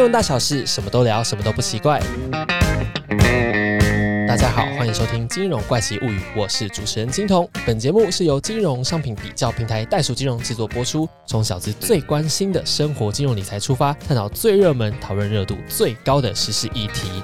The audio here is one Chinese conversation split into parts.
金融大小事，什么都聊，什么都不奇怪。大家好，欢迎收听《金融怪奇物语》，我是主持人金童。本节目是由金融商品比较平台袋鼠金融制作播出，从小资最关心的生活金融理财出发，探讨最热门、讨论热度最高的时事议题。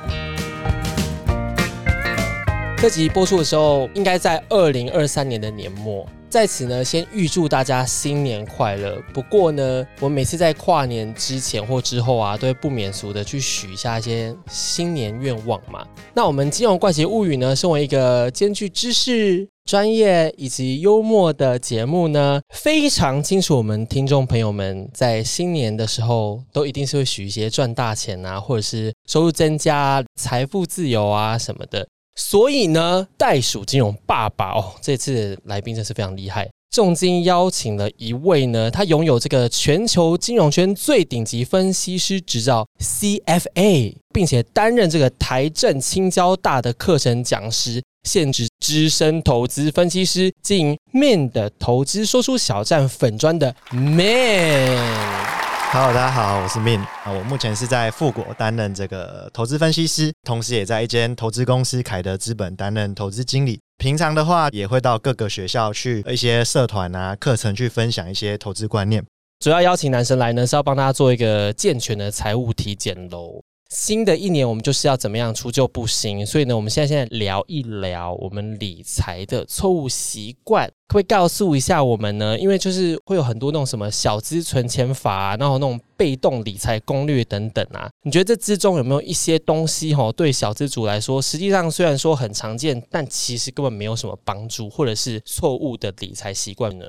这集播出的时候，应该在二零二三年的年末。在此呢，先预祝大家新年快乐。不过呢，我每次在跨年之前或之后啊，都会不免俗的去许一下一些新年愿望嘛。那我们金融怪奇物语呢，身为一个兼具知识、专业以及幽默的节目呢，非常清楚我们听众朋友们在新年的时候，都一定是会许一些赚大钱啊，或者是收入增加、财富自由啊什么的。所以呢，袋鼠金融爸爸哦，这次来宾真是非常厉害，重金邀请了一位呢，他拥有这个全球金融圈最顶级分析师执照 CFA，并且担任这个台政青交大的课程讲师，现职资深投资分析师，经营面的投资说出小站粉砖的 Man。Hello，大家好，我是 Min 啊，我目前是在富国担任这个投资分析师，同时也在一间投资公司凯德资本担任投资经理。平常的话，也会到各个学校去一些社团啊、课程去分享一些投资观念。主要邀请男生来呢，是要帮大家做一个健全的财务体检喽。新的一年，我们就是要怎么样除旧布新，所以呢，我们现在现在聊一聊我们理财的错误习惯，可不可以告诉一下我们呢？因为就是会有很多那种什么小资存钱法啊，然后那种被动理财攻略等等啊，你觉得这之中有没有一些东西哈，对小资主来说，实际上虽然说很常见，但其实根本没有什么帮助，或者是错误的理财习惯呢？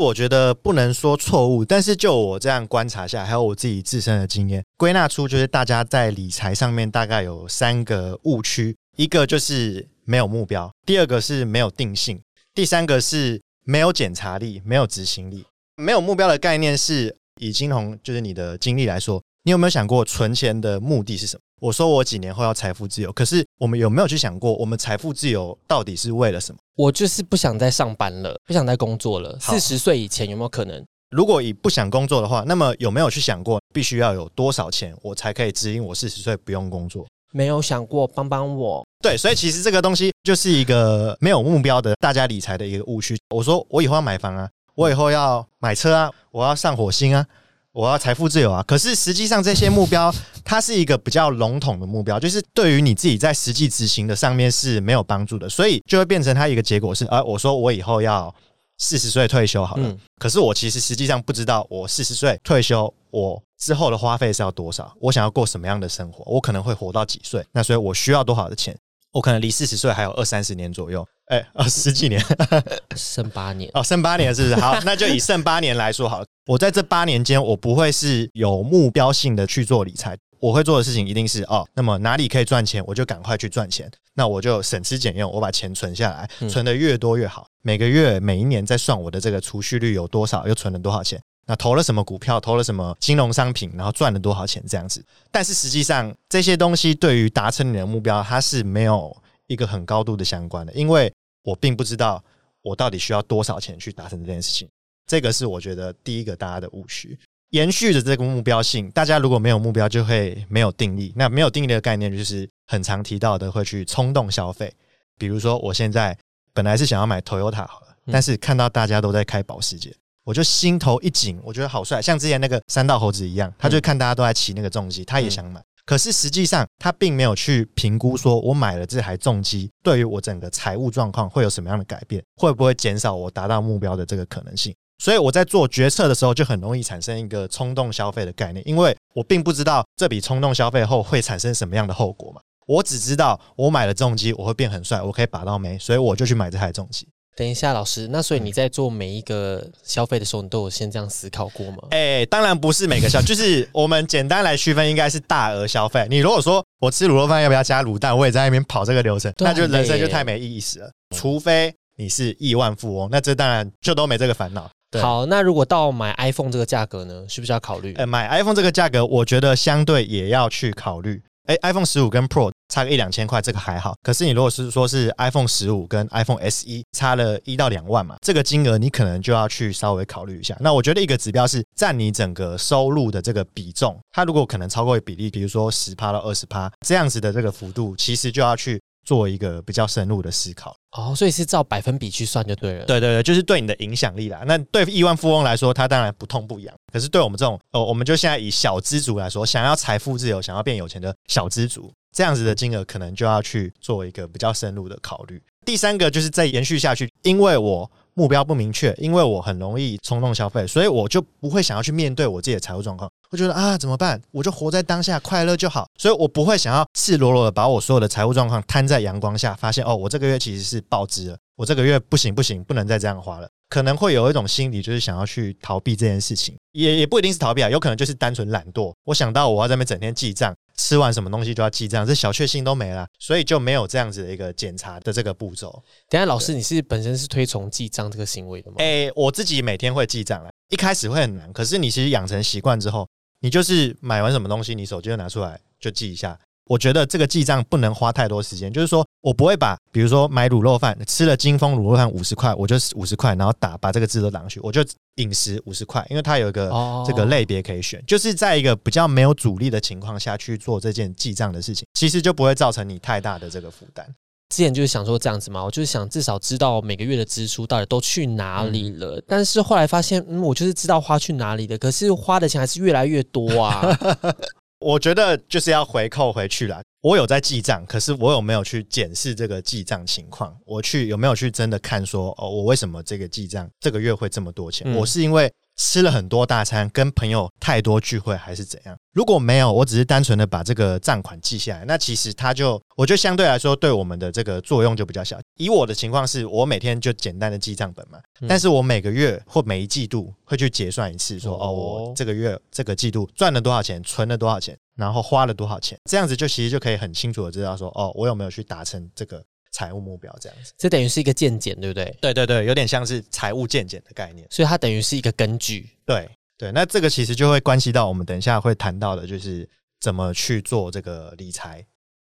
我觉得不能说错误，但是就我这样观察下，还有我自己自身的经验，归纳出就是大家在理财上面大概有三个误区：一个就是没有目标，第二个是没有定性，第三个是没有检查力、没有执行力。没有目标的概念是以金融就是你的经历来说，你有没有想过存钱的目的是什么？我说我几年后要财富自由，可是我们有没有去想过，我们财富自由到底是为了什么？我就是不想再上班了，不想再工作了。四十岁以前有没有可能？如果以不想工作的话，那么有没有去想过，必须要有多少钱，我才可以指引我四十岁不用工作？没有想过，帮帮我。对，所以其实这个东西就是一个没有目标的大家理财的一个误区。我说我以后要买房啊，我以后要买车啊，我要上火星啊。我要财富自由啊！可是实际上这些目标，它是一个比较笼统的目标，就是对于你自己在实际执行的上面是没有帮助的，所以就会变成它一个结果是：啊，我说我以后要四十岁退休好了，可是我其实实际上不知道我四十岁退休，我之后的花费是要多少，我想要过什么样的生活，我可能会活到几岁，那所以我需要多少的钱？我可能离四十岁还有二三十年左右，哎，呃，十几年，剩八年哦，剩八年是不是？好，那就以剩八年来说好了。我在这八年间，我不会是有目标性的去做理财，我会做的事情一定是哦，那么哪里可以赚钱，我就赶快去赚钱。那我就省吃俭用，我把钱存下来，存的越多越好。每个月、每一年在算我的这个储蓄率有多少，又存了多少钱。那投了什么股票，投了什么金融商品，然后赚了多少钱这样子。但是实际上这些东西对于达成你的目标，它是没有一个很高度的相关的，因为我并不知道我到底需要多少钱去达成这件事情。这个是我觉得第一个大家的误区。延续着这个目标性，大家如果没有目标，就会没有定力。那没有定力的概念，就是很常提到的，会去冲动消费。比如说，我现在本来是想要买 Toyota 好了，但是看到大家都在开保时捷。我就心头一紧，我觉得好帅，像之前那个三道猴子一样，他就看大家都在骑那个重机，他也想买。可是实际上，他并没有去评估，说我买了这台重机，对于我整个财务状况会有什么样的改变，会不会减少我达到目标的这个可能性？所以我在做决策的时候，就很容易产生一个冲动消费的概念，因为我并不知道这笔冲动消费后会产生什么样的后果嘛。我只知道我买了重机，我会变很帅，我可以把到眉，所以我就去买这台重机。等一下，老师，那所以你在做每一个消费的时候，你都有先这样思考过吗？哎，当然不是每个消，就是我们简单来区分，应该是大额消费。你如果说我吃卤肉饭要不要加卤蛋，我也在那边跑这个流程，那就人生就太没意思了。除非你是亿万富翁，那这当然就都没这个烦恼。好，那如果到买 iPhone 这个价格呢，是不是要考虑？呃，买 iPhone 这个价格，我觉得相对也要去考虑。哎，iPhone 十五跟 Pro 差个一两千块，这个还好。可是你如果是说是 iPhone 十五跟 iPhone SE 差了一到两万嘛，这个金额你可能就要去稍微考虑一下。那我觉得一个指标是占你整个收入的这个比重，它如果可能超过比例，比如说十趴到二十趴这样子的这个幅度，其实就要去做一个比较深入的思考。哦，所以是照百分比去算就对了。对对对，就是对你的影响力啦。那对亿万富翁来说，他当然不痛不痒。可是对我们这种，哦，我们就现在以小资族来说，想要财富自由、想要变有钱的小资族，这样子的金额，可能就要去做一个比较深入的考虑。第三个就是再延续下去，因为我目标不明确，因为我很容易冲动消费，所以我就不会想要去面对我自己的财务状况。我觉得啊，怎么办？我就活在当下，快乐就好。所以我不会想要赤裸裸的把我所有的财务状况摊在阳光下，发现哦，我这个月其实是暴支了，我这个月不行不行，不能再这样花了。可能会有一种心理，就是想要去逃避这件事情，也也不一定是逃避啊，有可能就是单纯懒惰。我想到我要在那边整天记账，吃完什么东西就要记账，这小确幸都没了，所以就没有这样子的一个检查的这个步骤。等下，老师，你是本身是推崇记账这个行为的吗？诶，我自己每天会记账啊，一开始会很难，可是你其实养成习惯之后，你就是买完什么东西，你手机就拿出来就记一下。我觉得这个记账不能花太多时间，就是说我不会把，比如说买卤肉饭吃了金丰卤肉饭五十块，我就五十块，然后打把这个字都打上去，我就饮食五十块，因为它有一个这个类别可以选，就是在一个比较没有阻力的情况下去做这件记账的事情，其实就不会造成你太大的这个负担。之前就是想说这样子嘛，我就是想至少知道每个月的支出到底都去哪里了，但是后来发现，嗯，我就是知道花去哪里的，可是花的钱还是越来越多啊。我觉得就是要回扣回去了。我有在记账，可是我有没有去检视这个记账情况？我去有没有去真的看说，哦，我为什么这个记账这个月会这么多钱？我是因为。吃了很多大餐，跟朋友太多聚会，还是怎样？如果没有，我只是单纯的把这个账款记下来，那其实它就，我觉得相对来说，对我们的这个作用就比较小。以我的情况是，我每天就简单的记账本嘛，但是我每个月或每一季度会去结算一次，说哦，我这个月这个季度赚了多少钱，存了多少钱，然后花了多少钱，这样子就其实就可以很清楚的知道说，哦，我有没有去达成这个。财务目标这样子，这等于是一个见检，对不对？对对对，有点像是财务见检的概念，所以它等于是一个根据。对对，那这个其实就会关系到我们等一下会谈到的，就是怎么去做这个理财。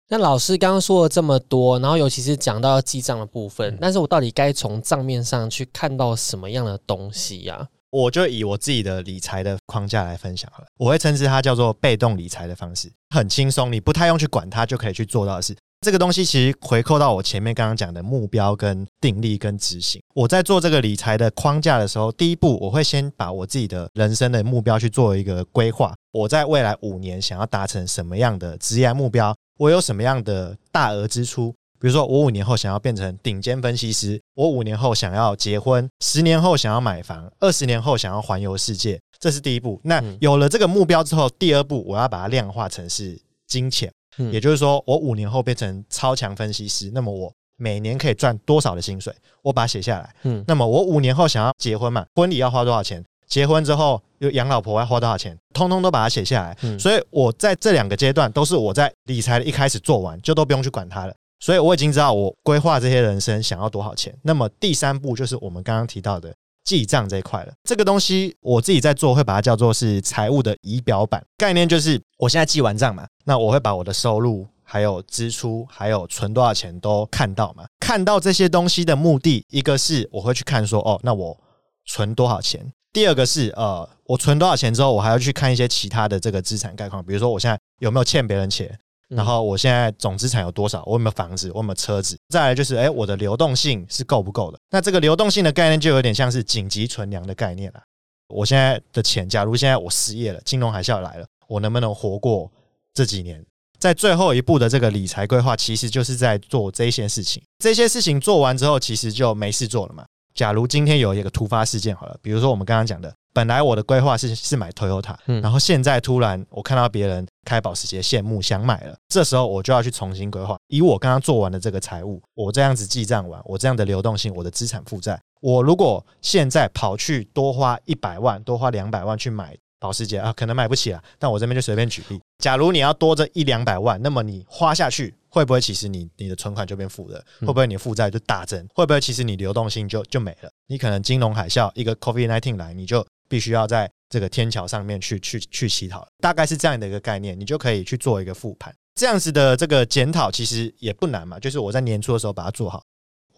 那老师刚刚说了这么多，然后尤其是讲到记账的部分，但是我到底该从账面上去看到什么样的东西呀？我就以我自己的理财的框架来分享好了，我会称之它叫做被动理财的方式，很轻松，你不太用去管它就可以去做到的事。这个东西其实回扣到我前面刚刚讲的目标跟定力跟执行。我在做这个理财的框架的时候，第一步我会先把我自己的人生的目标去做一个规划。我在未来五年想要达成什么样的职业目标？我有什么样的大额支出？比如说，我五年后想要变成顶尖分析师，我五年后想要结婚，十年后想要买房，二十年后想要环游世界。这是第一步。那有了这个目标之后，第二步我要把它量化成是金钱。也就是说，我五年后变成超强分析师，那么我每年可以赚多少的薪水？我把它写下来。嗯，那么我五年后想要结婚嘛，婚礼要花多少钱？结婚之后又养老婆要花多少钱？通通都把它写下来。嗯，所以我在这两个阶段都是我在理财的一开始做完，就都不用去管它了。所以我已经知道我规划这些人生想要多少钱。那么第三步就是我们刚刚提到的。记账这一块了，这个东西我自己在做，会把它叫做是财务的仪表板概念，就是我现在记完账嘛，那我会把我的收入、还有支出、还有存多少钱都看到嘛。看到这些东西的目的，一个是我会去看说，哦，那我存多少钱；第二个是，呃，我存多少钱之后，我还要去看一些其他的这个资产概况，比如说我现在有没有欠别人钱。然后我现在总资产有多少？我有没有房子？我有没有车子？再来就是，哎，我的流动性是够不够的？那这个流动性的概念就有点像是紧急存粮的概念了。我现在的钱，假如现在我失业了，金融海啸来了，我能不能活过这几年？在最后一步的这个理财规划，其实就是在做这些事情。这些事情做完之后，其实就没事做了嘛。假如今天有一个突发事件，好了，比如说我们刚刚讲的。本来我的规划是是买 Toyota，然后现在突然我看到别人开保时捷，羡慕想买了，这时候我就要去重新规划。以我刚刚做完的这个财务，我这样子记账完，我这样的流动性，我的资产负债，我如果现在跑去多花一百万，多花两百万去买保时捷啊，可能买不起啊。但我这边就随便举例，假如你要多这一两百万，那么你花下去会不会其实你你的存款就变负的？会不会你负债就大增？会不会其实你流动性就就没了？你可能金融海啸一个 COVID nineteen 来，你就必须要在这个天桥上面去去去乞讨，大概是这样的一个概念，你就可以去做一个复盘。这样子的这个检讨其实也不难嘛，就是我在年初的时候把它做好。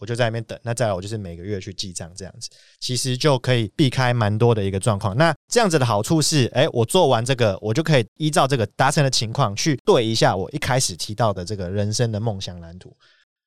我就在那边等。那再来，我就是每个月去记账，这样子其实就可以避开蛮多的一个状况。那这样子的好处是，哎，我做完这个，我就可以依照这个达成的情况去对一下我一开始提到的这个人生的梦想蓝图。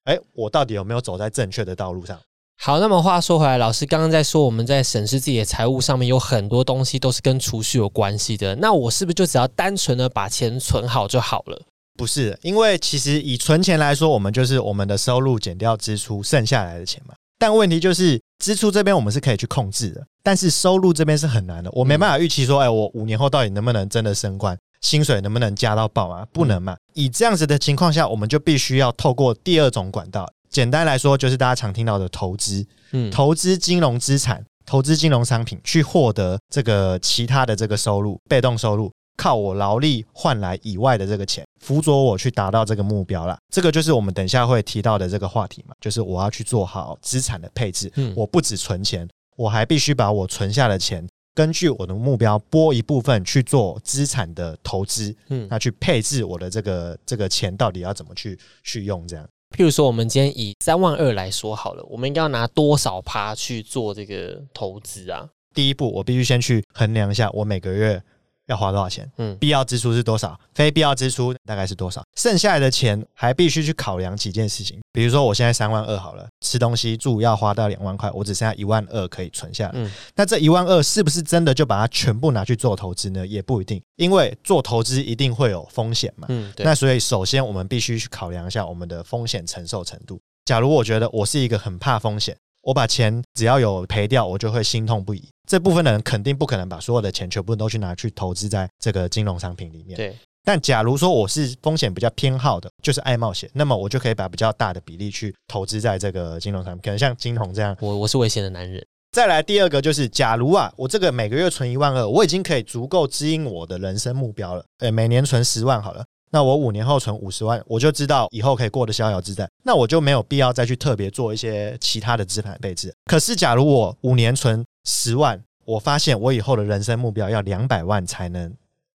哎，我到底有没有走在正确的道路上？好，那么话说回来，老师刚刚在说我们在审视自己的财务上面有很多东西都是跟储蓄有关系的。那我是不是就只要单纯的把钱存好就好了？不是，因为其实以存钱来说，我们就是我们的收入减掉支出剩下来的钱嘛。但问题就是支出这边我们是可以去控制的，但是收入这边是很难的。我没办法预期说，哎，我五年后到底能不能真的升官，薪水能不能加到爆啊？不能嘛。以这样子的情况下，我们就必须要透过第二种管道。简单来说，就是大家常听到的投资，嗯，投资金融资产、投资金融商品，去获得这个其他的这个收入，被动收入，靠我劳力换来以外的这个钱，辅佐我去达到这个目标啦。这个就是我们等一下会提到的这个话题嘛，就是我要去做好资产的配置。嗯，我不止存钱，我还必须把我存下的钱，根据我的目标拨一部分去做资产的投资。嗯，那去配置我的这个这个钱到底要怎么去去用这样。譬如说，我们今天以三万二来说好了，我们应该要拿多少趴去做这个投资啊？第一步，我必须先去衡量一下我每个月。要花多少钱？嗯，必要支出是多少？非必要支出大概是多少？剩下来的钱还必须去考量几件事情，比如说我现在三万二好了，吃东西住要花到两万块，我只剩下一万二可以存下来。嗯，那这一万二是不是真的就把它全部拿去做投资呢？也不一定，因为做投资一定会有风险嘛。嗯，那所以首先我们必须去考量一下我们的风险承受程度。假如我觉得我是一个很怕风险。我把钱只要有赔掉，我就会心痛不已。这部分的人肯定不可能把所有的钱全部都去拿去投资在这个金融商品里面。对。但假如说我是风险比较偏好的，就是爱冒险，那么我就可以把比较大的比例去投资在这个金融商品，可能像金融这样。我我是危险的男人。再来第二个就是，假如啊，我这个每个月存一万二，我已经可以足够指引我的人生目标了。诶，每年存十万好了。那我五年后存五十万，我就知道以后可以过得逍遥自在。那我就没有必要再去特别做一些其他的资产配置。可是，假如我五年存十万，我发现我以后的人生目标要两百万才能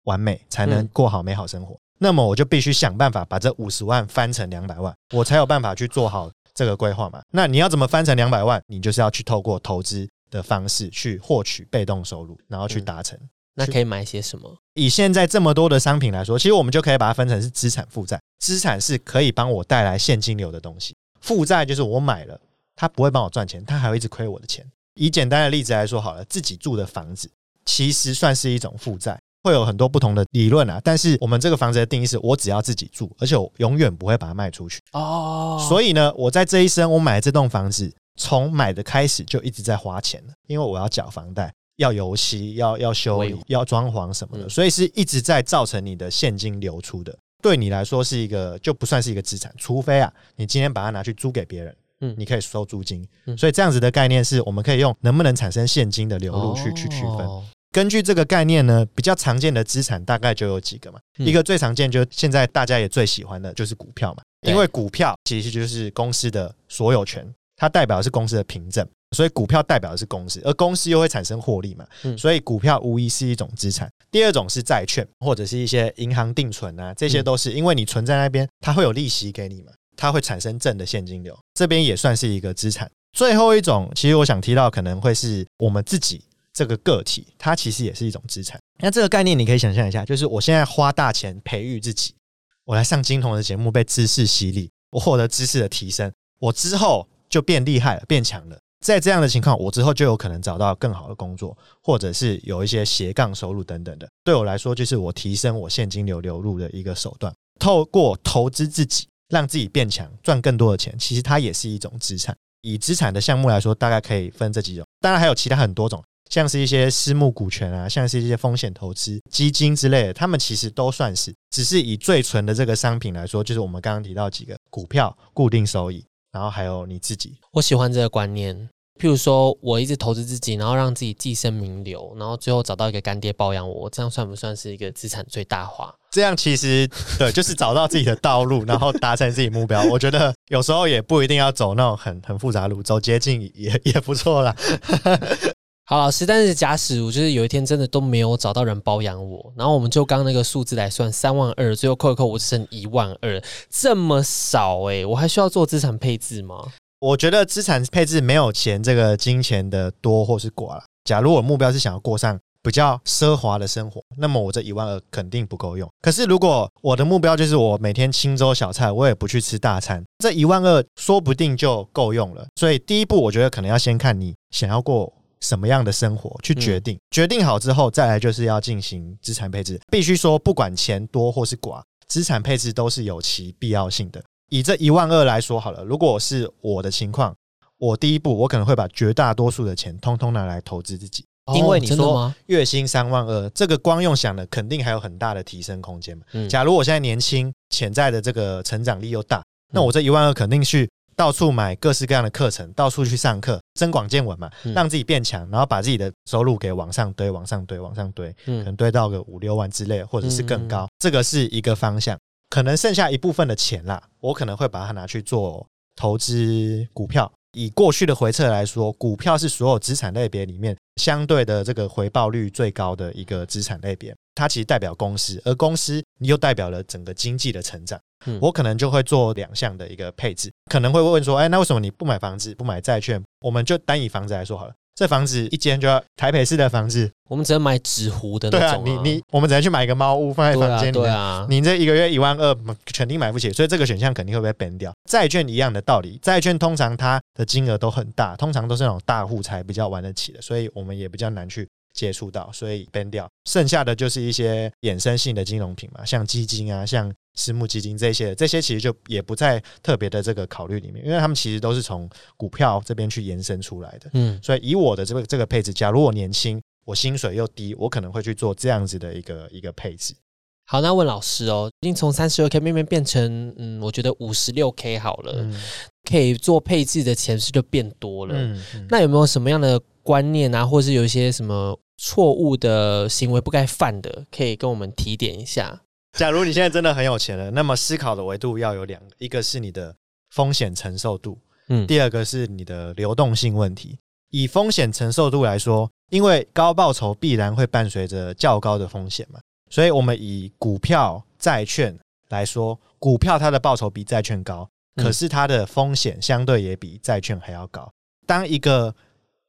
完美，才能过好美好生活。那么，我就必须想办法把这五十万翻成两百万，我才有办法去做好这个规划嘛。那你要怎么翻成两百万？你就是要去透过投资的方式去获取被动收入，然后去达成。那可以买些什么？以现在这么多的商品来说，其实我们就可以把它分成是资产、负债。资产是可以帮我带来现金流的东西，负债就是我买了，它不会帮我赚钱，它还会一直亏我的钱。以简单的例子来说，好了，自己住的房子其实算是一种负债，会有很多不同的理论啊。但是我们这个房子的定义是我只要自己住，而且我永远不会把它卖出去哦。所以呢，我在这一生我买这栋房子，从买的开始就一直在花钱了，因为我要缴房贷。要油漆，要要修理，要装潢什么的，所以是一直在造成你的现金流出的。对你来说是一个就不算是一个资产，除非啊，你今天把它拿去租给别人，嗯，你可以收租金。所以这样子的概念是我们可以用能不能产生现金的流入去去区分。根据这个概念呢，比较常见的资产大概就有几个嘛。一个最常见就现在大家也最喜欢的就是股票嘛，因为股票其实就是公司的所有权，它代表的是公司的凭证。所以股票代表的是公司，而公司又会产生获利嘛，所以股票无疑是一种资产。第二种是债券或者是一些银行定存啊，这些都是因为你存在那边，它会有利息给你嘛，它会产生正的现金流，这边也算是一个资产。最后一种，其实我想提到可能会是我们自己这个个体，它其实也是一种资产。那这个概念你可以想象一下，就是我现在花大钱培育自己，我来上金童的节目，被知识洗礼，我获得知识的提升，我之后就变厉害了，变强了。在这样的情况，我之后就有可能找到更好的工作，或者是有一些斜杠收入等等的。对我来说，就是我提升我现金流流入的一个手段。透过投资自己，让自己变强，赚更多的钱，其实它也是一种资产。以资产的项目来说，大概可以分这几种，当然还有其他很多种，像是一些私募股权啊，像是一些风险投资基金之类的，他们其实都算是。只是以最纯的这个商品来说，就是我们刚刚提到几个股票固定收益。然后还有你自己，我喜欢这个观念。譬如说，我一直投资自己，然后让自己寄生名流，然后最后找到一个干爹包养我，这样算不算是一个资产最大化？这样其实对，就是找到自己的道路，然后达成自己目标。我觉得有时候也不一定要走那种很很复杂路，走捷径也也不错啦。好，老师，但是假使我就是有一天真的都没有找到人包养我，然后我们就刚那个数字来算，三万二，最后扣一扣，我只剩一万二，这么少哎，我还需要做资产配置吗？我觉得资产配置没有钱这个金钱的多或是寡了。假如我目标是想要过上比较奢华的生活，那么我这一万二肯定不够用。可是如果我的目标就是我每天清粥小菜，我也不去吃大餐，这一万二说不定就够用了。所以第一步，我觉得可能要先看你想要过什么样的生活去决定。决定好之后，再来就是要进行资产配置。必须说，不管钱多或是寡，资产配置都是有其必要性的。以这一万二来说好了，如果是我的情况，我第一步我可能会把绝大多数的钱通通拿来投资自己，因为你说月薪三万二，这个光用想的肯定还有很大的提升空间嘛。假如我现在年轻，潜在的这个成长力又大，那我这一万二肯定去到处买各式各样的课程，到处去上课，增广见闻嘛，让自己变强，然后把自己的收入给往上堆，往上堆，往上堆，可能堆到个五六万之类，或者是更高，这个是一个方向。可能剩下一部分的钱啦，我可能会把它拿去做投资股票。以过去的回撤来说，股票是所有资产类别里面相对的这个回报率最高的一个资产类别。它其实代表公司，而公司又代表了整个经济的成长。我可能就会做两项的一个配置，可能会问说：“哎，那为什么你不买房子，不买债券？我们就单以房子来说好了。”这房子一间就要台北市的房子，我们只能买纸糊的那种。对啊，你你我们只能去买一个猫屋放在房间里。对啊，你这一个月一万二，肯定买不起，所以这个选项肯定会被 ban 掉。债券一样的道理，债券通常它的金额都很大，通常都是那种大户才比较玩得起的，所以我们也比较难去接触到，所以 ban 掉。剩下的就是一些衍生性的金融品嘛，像基金啊，像。私募基金这些，这些其实就也不在特别的这个考虑里面，因为他们其实都是从股票这边去延伸出来的。嗯，所以以我的这个这个配置，假如我年轻，我薪水又低，我可能会去做这样子的一个一个配置。好，那问老师哦，已经从三十六 k 慢慢变成，嗯，我觉得五十六 k 好了，可以做配置的钱是就变多了。嗯，那有没有什么样的观念啊，或是有一些什么错误的行为不该犯的，可以跟我们提点一下？假如你现在真的很有钱了，那么思考的维度要有两个，一个是你的风险承受度，嗯，第二个是你的流动性问题。以风险承受度来说，因为高报酬必然会伴随着较高的风险嘛，所以我们以股票、债券来说，股票它的报酬比债券高，可是它的风险相对也比债券还要高。当一个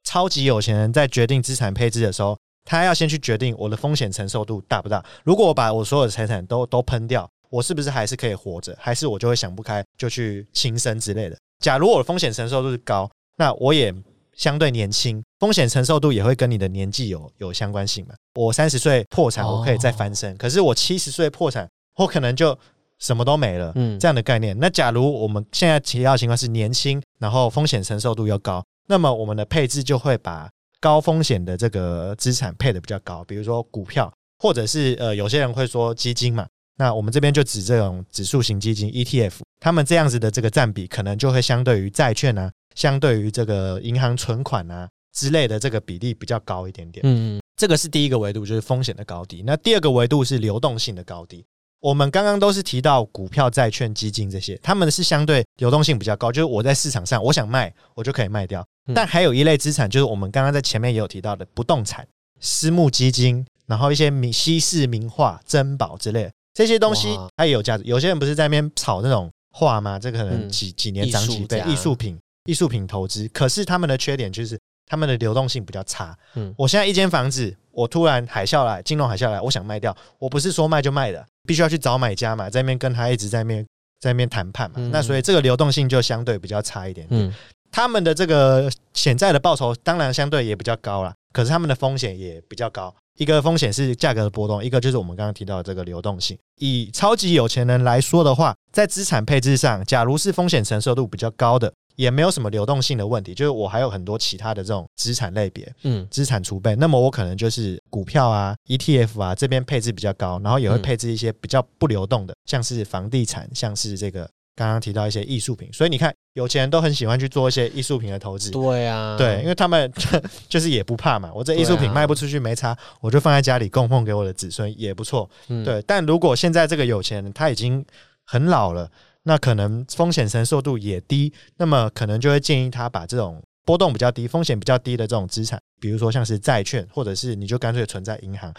超级有钱人在决定资产配置的时候，他要先去决定我的风险承受度大不大。如果我把我所有的财产都都喷掉，我是不是还是可以活着？还是我就会想不开，就去轻生之类的？假如我的风险承受度是高，那我也相对年轻，风险承受度也会跟你的年纪有有相关性嘛？我三十岁破产，我可以再翻身；可是我七十岁破产，我可能就什么都没了。嗯，这样的概念。那假如我们现在提到的情况是年轻，然后风险承受度又高，那么我们的配置就会把。高风险的这个资产配的比较高，比如说股票，或者是呃，有些人会说基金嘛。那我们这边就指这种指数型基金 ETF，他们这样子的这个占比，可能就会相对于债券啊，相对于这个银行存款啊之类的这个比例比较高一点点。嗯，这个是第一个维度，就是风险的高低。那第二个维度是流动性的高低。我们刚刚都是提到股票、债券、基金这些，他们是相对流动性比较高，就是我在市场上我想卖，我就可以卖掉。但还有一类资产，就是我们刚刚在前面也有提到的不动产、私募基金，然后一些名稀世名画、珍宝之类这些东西，它也有价值。有些人不是在那边炒那种画吗？这个可能几几年涨几倍，艺术品、艺术品投资。可是他们的缺点就是他们的流动性比较差。嗯，我现在一间房子，我突然海啸来，金融海啸来，我想卖掉，我不是说卖就卖的。必须要去找买家嘛，在那边跟他一直在面在面谈判嘛，那所以这个流动性就相对比较差一点点。他们的这个潜在的报酬当然相对也比较高了，可是他们的风险也比较高。一个风险是价格的波动，一个就是我们刚刚提到的这个流动性。以超级有钱人来说的话，在资产配置上，假如是风险承受度比较高的。也没有什么流动性的问题，就是我还有很多其他的这种资产类别，嗯，资产储备，那么我可能就是股票啊、ETF 啊这边配置比较高，然后也会配置一些比较不流动的，像是房地产，像是这个刚刚提到一些艺术品，所以你看有钱人都很喜欢去做一些艺术品的投资，对啊，对，因为他们 就是也不怕嘛，我这艺术品卖不出去没差，我就放在家里供奉给我的子孙也不错，对。但如果现在这个有钱人他已经很老了。那可能风险承受度也低，那么可能就会建议他把这种波动比较低、风险比较低的这种资产，比如说像是债券，或者是你就干脆存在银行，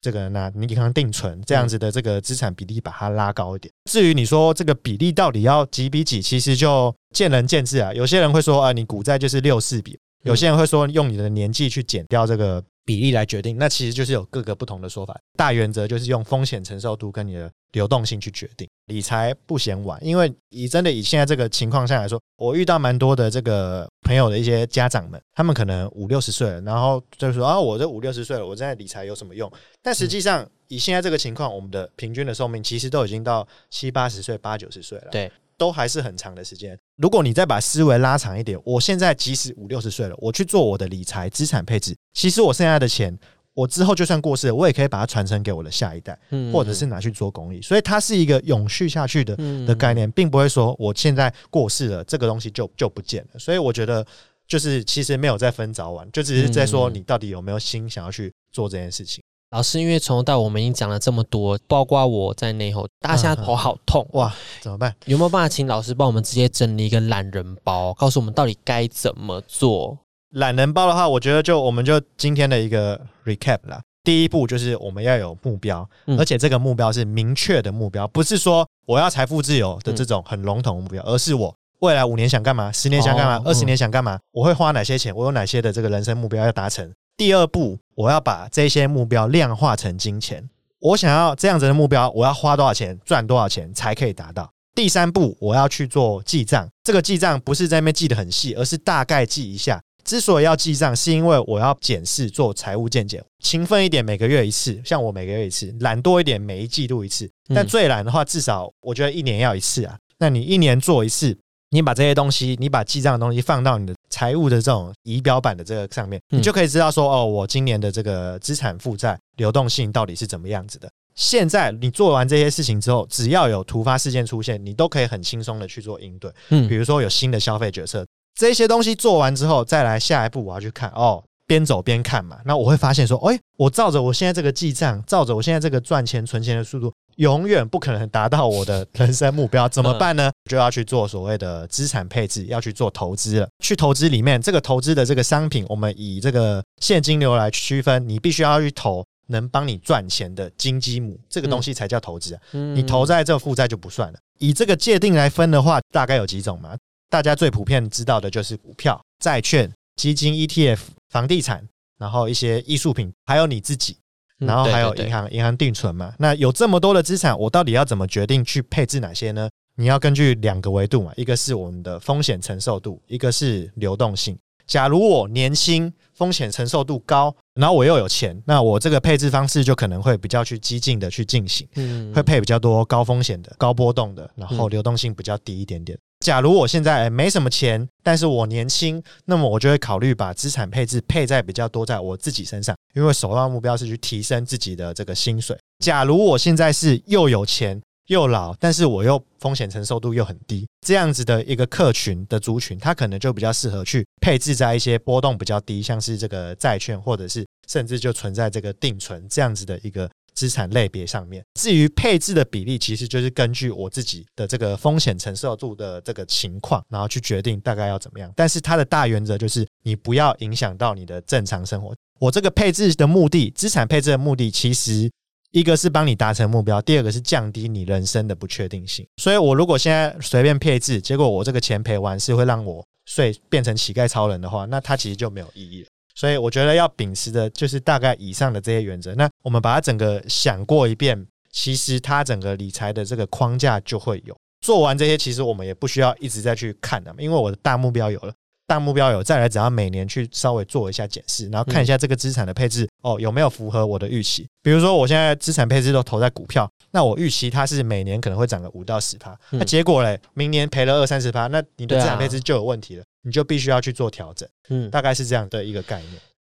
这个那你银行定存这样子的这个资产比例把它拉高一点。至于你说这个比例到底要几比几，其实就见仁见智啊。有些人会说啊，你股债就是六四比；有些人会说用你的年纪去减掉这个比例来决定。那其实就是有各个不同的说法。大原则就是用风险承受度跟你的流动性去决定。理财不嫌晚，因为以真的以现在这个情况下来说，我遇到蛮多的这个朋友的一些家长们，他们可能五六十岁了，然后就说啊，我这五六十岁了，我现在理财有什么用？但实际上以现在这个情况，我们的平均的寿命其实都已经到七八十岁、八九十岁了，对，都还是很长的时间。如果你再把思维拉长一点，我现在即使五六十岁了，我去做我的理财资产配置，其实我剩下的钱。我之后就算过世了，我也可以把它传承给我的下一代，或者是拿去做公益，所以它是一个永续下去的的概念，并不会说我现在过世了，这个东西就就不见了。所以我觉得，就是其实没有在分早晚，就只是在说你到底有没有心想要去做这件事情。老师，因为从头到我们已经讲了这么多，包括我在内后，大家现在头好痛哇，怎么办？有没有办法请老师帮我们直接整理一个懒人包，告诉我们到底该怎么做？懒人包的话，我觉得就我们就今天的一个 recap 啦。第一步就是我们要有目标，而且这个目标是明确的目标，不是说我要财富自由的这种很笼统的目标，而是我未来五年想干嘛，十年想干嘛，二十年想干嘛，我会花哪些钱，我有哪些的这个人生目标要达成。第二步，我要把这些目标量化成金钱，我想要这样子的目标，我要花多少钱，赚多少钱才可以达到。第三步，我要去做记账，这个记账不是在那边记得很细，而是大概记一下。之所以要记账，是因为我要检视做财务见解，勤奋一点，每个月一次，像我每个月一次；懒多一点，每一季度一次。但最懒的话，至少我觉得一年要一次啊。那你一年做一次，你把这些东西，你把记账的东西放到你的财务的这种仪表板的这个上面，你就可以知道说，哦，我今年的这个资产负债流动性到底是怎么样子的。现在你做完这些事情之后，只要有突发事件出现，你都可以很轻松的去做应对。嗯，比如说有新的消费决策。这些东西做完之后，再来下一步，我要去看哦，边走边看嘛。那我会发现说，哎，我照着我现在这个记账，照着我现在这个赚钱存钱的速度，永远不可能达到我的人生目标，怎么办呢？就要去做所谓的资产配置，要去做投资了。去投资里面，这个投资的这个商品，我们以这个现金流来区分，你必须要去投能帮你赚钱的金鸡母，这个东西才叫投资啊。你投在这负债就不算了。以这个界定来分的话，大概有几种嘛？大家最普遍知道的就是股票、债券、基金、ETF、房地产，然后一些艺术品，还有你自己，然后还有银行、银行定存嘛。那有这么多的资产，我到底要怎么决定去配置哪些呢？你要根据两个维度嘛，一个是我们的风险承受度，一个是流动性。假如我年轻，风险承受度高，然后我又有钱，那我这个配置方式就可能会比较去激进的去进行，嗯，会配比较多高风险的、高波动的，然后流动性比较低一点点。假如我现在没什么钱，但是我年轻，那么我就会考虑把资产配置配在比较多在我自己身上，因为首要目标是去提升自己的这个薪水。假如我现在是又有钱又老，但是我又风险承受度又很低，这样子的一个客群的族群，它可能就比较适合去配置在一些波动比较低，像是这个债券，或者是甚至就存在这个定存这样子的一个。资产类别上面，至于配置的比例，其实就是根据我自己的这个风险承受度的这个情况，然后去决定大概要怎么样。但是它的大原则就是，你不要影响到你的正常生活。我这个配置的目的，资产配置的目的，其实一个是帮你达成目标，第二个是降低你人生的不确定性。所以我如果现在随便配置，结果我这个钱赔完是会让我睡变成乞丐超人的话，那它其实就没有意义了。所以我觉得要秉持的就是大概以上的这些原则。那我们把它整个想过一遍，其实它整个理财的这个框架就会有。做完这些，其实我们也不需要一直再去看的，因为我的大目标有了，大目标有，再来只要每年去稍微做一下检视，然后看一下这个资产的配置哦有没有符合我的预期。比如说我现在资产配置都投在股票，那我预期它是每年可能会涨个五到十趴，那结果嘞，明年赔了二三十趴，那你的资产配置就有问题了。你就必须要去做调整，嗯，大概是这样的一个概念。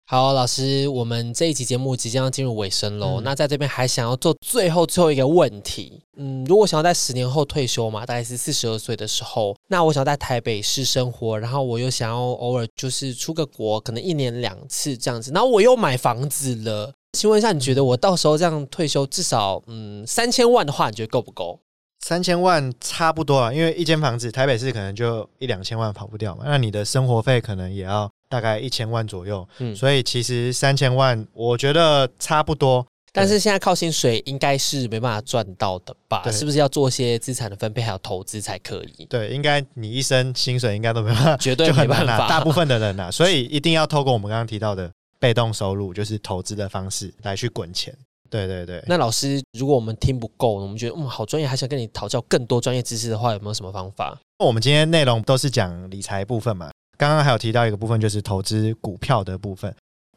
好，老师，我们这一集节目即将要进入尾声喽。那在这边还想要做最后最后一个问题，嗯，如果想要在十年后退休嘛，大概是四十二岁的时候，那我想要在台北市生活，然后我又想要偶尔就是出个国，可能一年两次这样子，然后我又买房子了，请问一下，你觉得我到时候这样退休至少嗯三千万的话，你觉得够不够？三千万差不多啊，因为一间房子台北市可能就一两千万跑不掉嘛，那你的生活费可能也要大概一千万左右，嗯，所以其实三千万我觉得差不多。但是现在靠薪水应该是没办法赚到的吧？是不是要做些资产的分配还有投资才可以？对，应该你一生薪水应该都没办法，绝对。没办法。大部分的人呐、所以一定要透过我们刚刚提到的被动收入，就是投资的方式来去滚钱。对对对，那老师，如果我们听不够，我们觉得嗯好专业，还想跟你讨教更多专业知识的话，有没有什么方法？我们今天内容都是讲理财部分嘛，刚刚还有提到一个部分，就是投资股票的部分。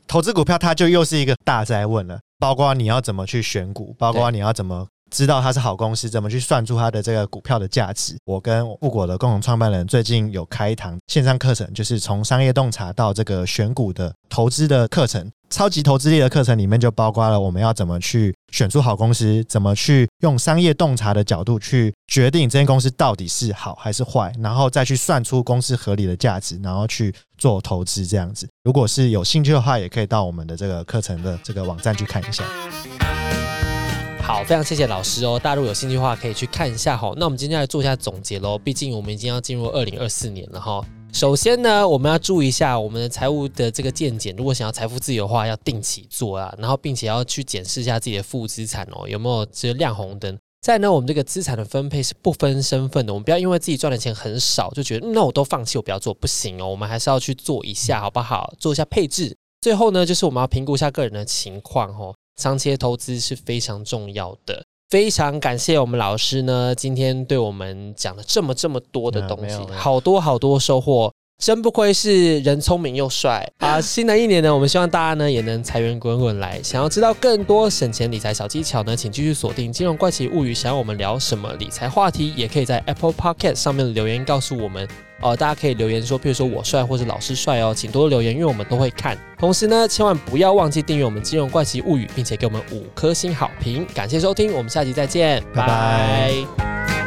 投资股票它就又是一个大灾问了，包括你要怎么去选股，包括你要怎么知道它是好公司，怎么去算出它的这个股票的价值。我跟富国的共同创办人最近有开一堂线上课程，就是从商业洞察到这个选股的投资的课程。超级投资力的课程里面就包括了我们要怎么去选出好公司，怎么去用商业洞察的角度去决定这间公司到底是好还是坏，然后再去算出公司合理的价值，然后去做投资这样子。如果是有兴趣的话，也可以到我们的这个课程的这个网站去看一下。好，非常谢谢老师哦。大家如果有兴趣的话，可以去看一下哈。那我们今天来做一下总结喽。毕竟我们已经要进入二零二四年了哈。首先呢，我们要注意一下我们的财务的这个见检。如果想要财富自由的话，要定期做啊，然后并且要去检视一下自己的负资产哦，有没有这个亮红灯。再呢，我们这个资产的分配是不分身份的，我们不要因为自己赚的钱很少就觉得、那我都放弃，我不要做，不行哦。我们还是要去做一下，好不好？做一下配置。最后呢，就是我们要评估一下个人的情况哦，长期的投资是非常重要的。非常感谢我们老师呢，今天对我们讲了这么这么多的东西好多好多收获。真不愧是人聪明又帅 啊！新的一年呢，我们希望大家呢也能财源滚滚来。想要知道更多省钱理财小技巧呢，请继续锁定《金融怪奇物语》。想要我们聊什么理财话题，也可以在 Apple Podcast 上面留言告诉我们。哦、大家可以留言说，譬如说我帅或者老师帅哦，请多多留言，因为我们都会看。同时呢，千万不要忘记订阅我们《金融怪奇物语》，并且给我们五颗星好评。感谢收听，我们下集再见，拜拜